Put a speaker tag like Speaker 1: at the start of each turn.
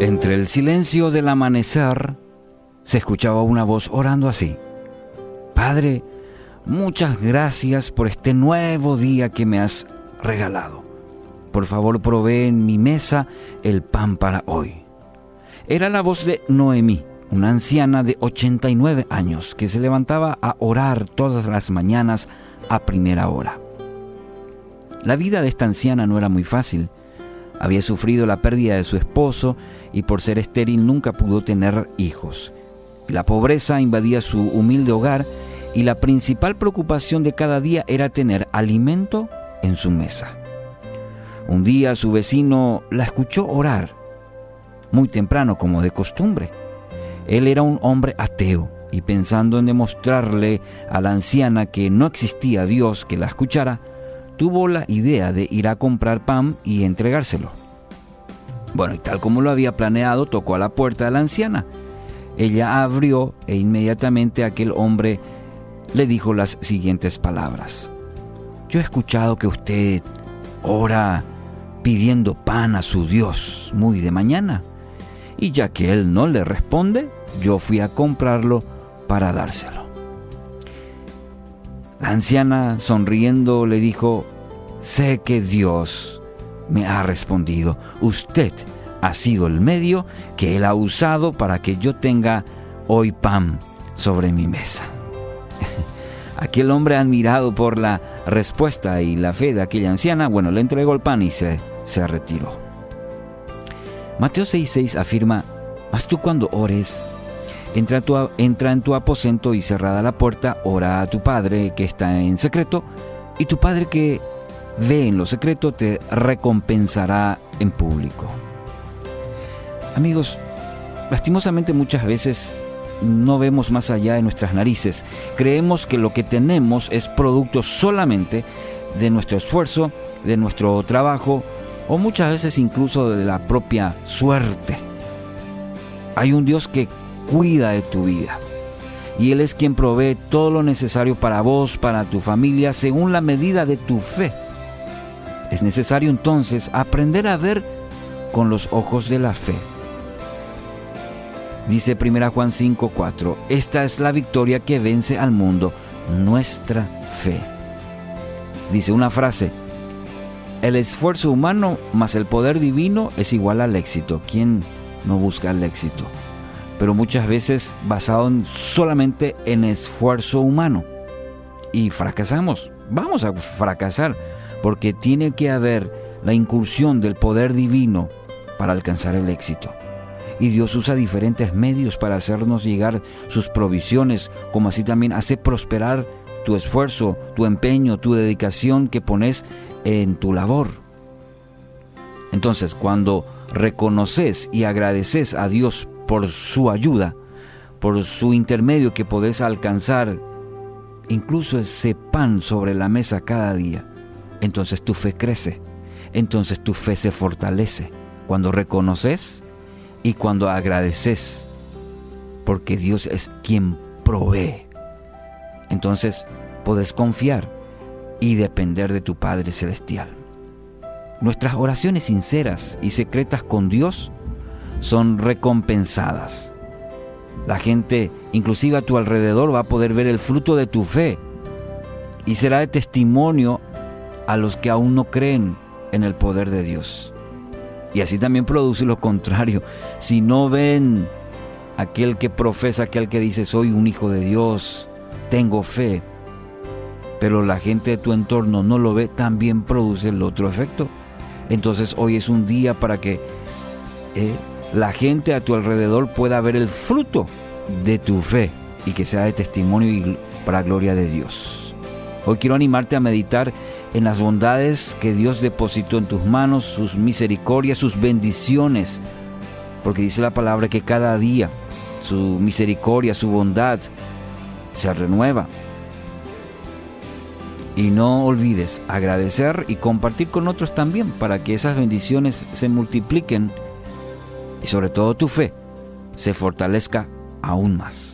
Speaker 1: Entre el silencio del amanecer se escuchaba una voz orando así. Padre, muchas gracias por este nuevo día que me has regalado. Por favor, provee en mi mesa el pan para hoy. Era la voz de Noemí, una anciana de 89 años que se levantaba a orar todas las mañanas a primera hora. La vida de esta anciana no era muy fácil. Había sufrido la pérdida de su esposo y por ser estéril nunca pudo tener hijos. La pobreza invadía su humilde hogar y la principal preocupación de cada día era tener alimento en su mesa. Un día su vecino la escuchó orar, muy temprano como de costumbre. Él era un hombre ateo y pensando en demostrarle a la anciana que no existía Dios que la escuchara, tuvo la idea de ir a comprar pan y entregárselo. Bueno, y tal como lo había planeado, tocó a la puerta de la anciana. Ella abrió e inmediatamente aquel hombre le dijo las siguientes palabras. Yo he escuchado que usted ora pidiendo pan a su Dios muy de mañana. Y ya que él no le responde, yo fui a comprarlo para dárselo. La anciana, sonriendo, le dijo, sé que Dios me ha respondido. Usted ha sido el medio que Él ha usado para que yo tenga hoy pan sobre mi mesa. Aquel hombre admirado por la respuesta y la fe de aquella anciana, bueno, le entregó el pan y se, se retiró. Mateo 6:6 afirma, mas tú cuando ores, entra, en tu aposento y cerrada la puerta, ora a tu Padre que está en secreto, y tu Padre que ve en lo secreto te recompensará en público. Amigos, lastimosamente muchas veces no vemos más allá de nuestras narices. Creemos que lo que tenemos es producto solamente de nuestro esfuerzo, de nuestro trabajo o muchas veces incluso de la propia suerte. Hay un Dios que cuida de tu vida y Él es quien provee todo lo necesario para vos, para tu familia, según la medida de tu fe. Es necesario entonces aprender a ver con los ojos de la fe. Dice 1 Juan 5:4, esta es la victoria que vence al mundo, nuestra fe. Dice una frase, el esfuerzo humano más el poder divino es igual al éxito. ¿Quién no busca el éxito? Pero muchas veces basado solamente en esfuerzo humano. Y fracasamos. Vamos a fracasar porque tiene que haber la incursión del poder divino para alcanzar el éxito. Y Dios usa diferentes medios para hacernos llegar sus provisiones, como así también hace prosperar tu esfuerzo, tu empeño, tu dedicación que pones en tu labor. Entonces, cuando reconoces y agradeces a Dios por su ayuda, por su intermedio que podés alcanzar incluso ese pan sobre la mesa cada día, entonces tu fe crece, entonces tu fe se fortalece cuando reconoces y cuando agradeces, porque Dios es quien provee. Entonces puedes confiar y depender de tu Padre Celestial. Nuestras oraciones sinceras y secretas con Dios son recompensadas. La gente, inclusive a tu alrededor, va a poder ver el fruto de tu fe y será de testimonio a los que aún no creen en el poder de Dios. Y así también produce lo contrario. Si no ven aquel que profesa, aquel que dice soy un hijo de Dios, tengo fe, pero la gente de tu entorno no lo ve, también produce el otro efecto. Entonces hoy es un día para que eh, la gente a tu alrededor pueda ver el fruto de tu fe y que sea de testimonio para gloria de Dios. Hoy quiero animarte a meditar en las bondades que Dios depositó en tus manos, sus misericordias, sus bendiciones, porque dice la palabra que cada día su misericordia, su bondad se renueva. Y no olvides agradecer y compartir con otros también para que esas bendiciones se multipliquen y sobre todo tu fe se fortalezca aún más.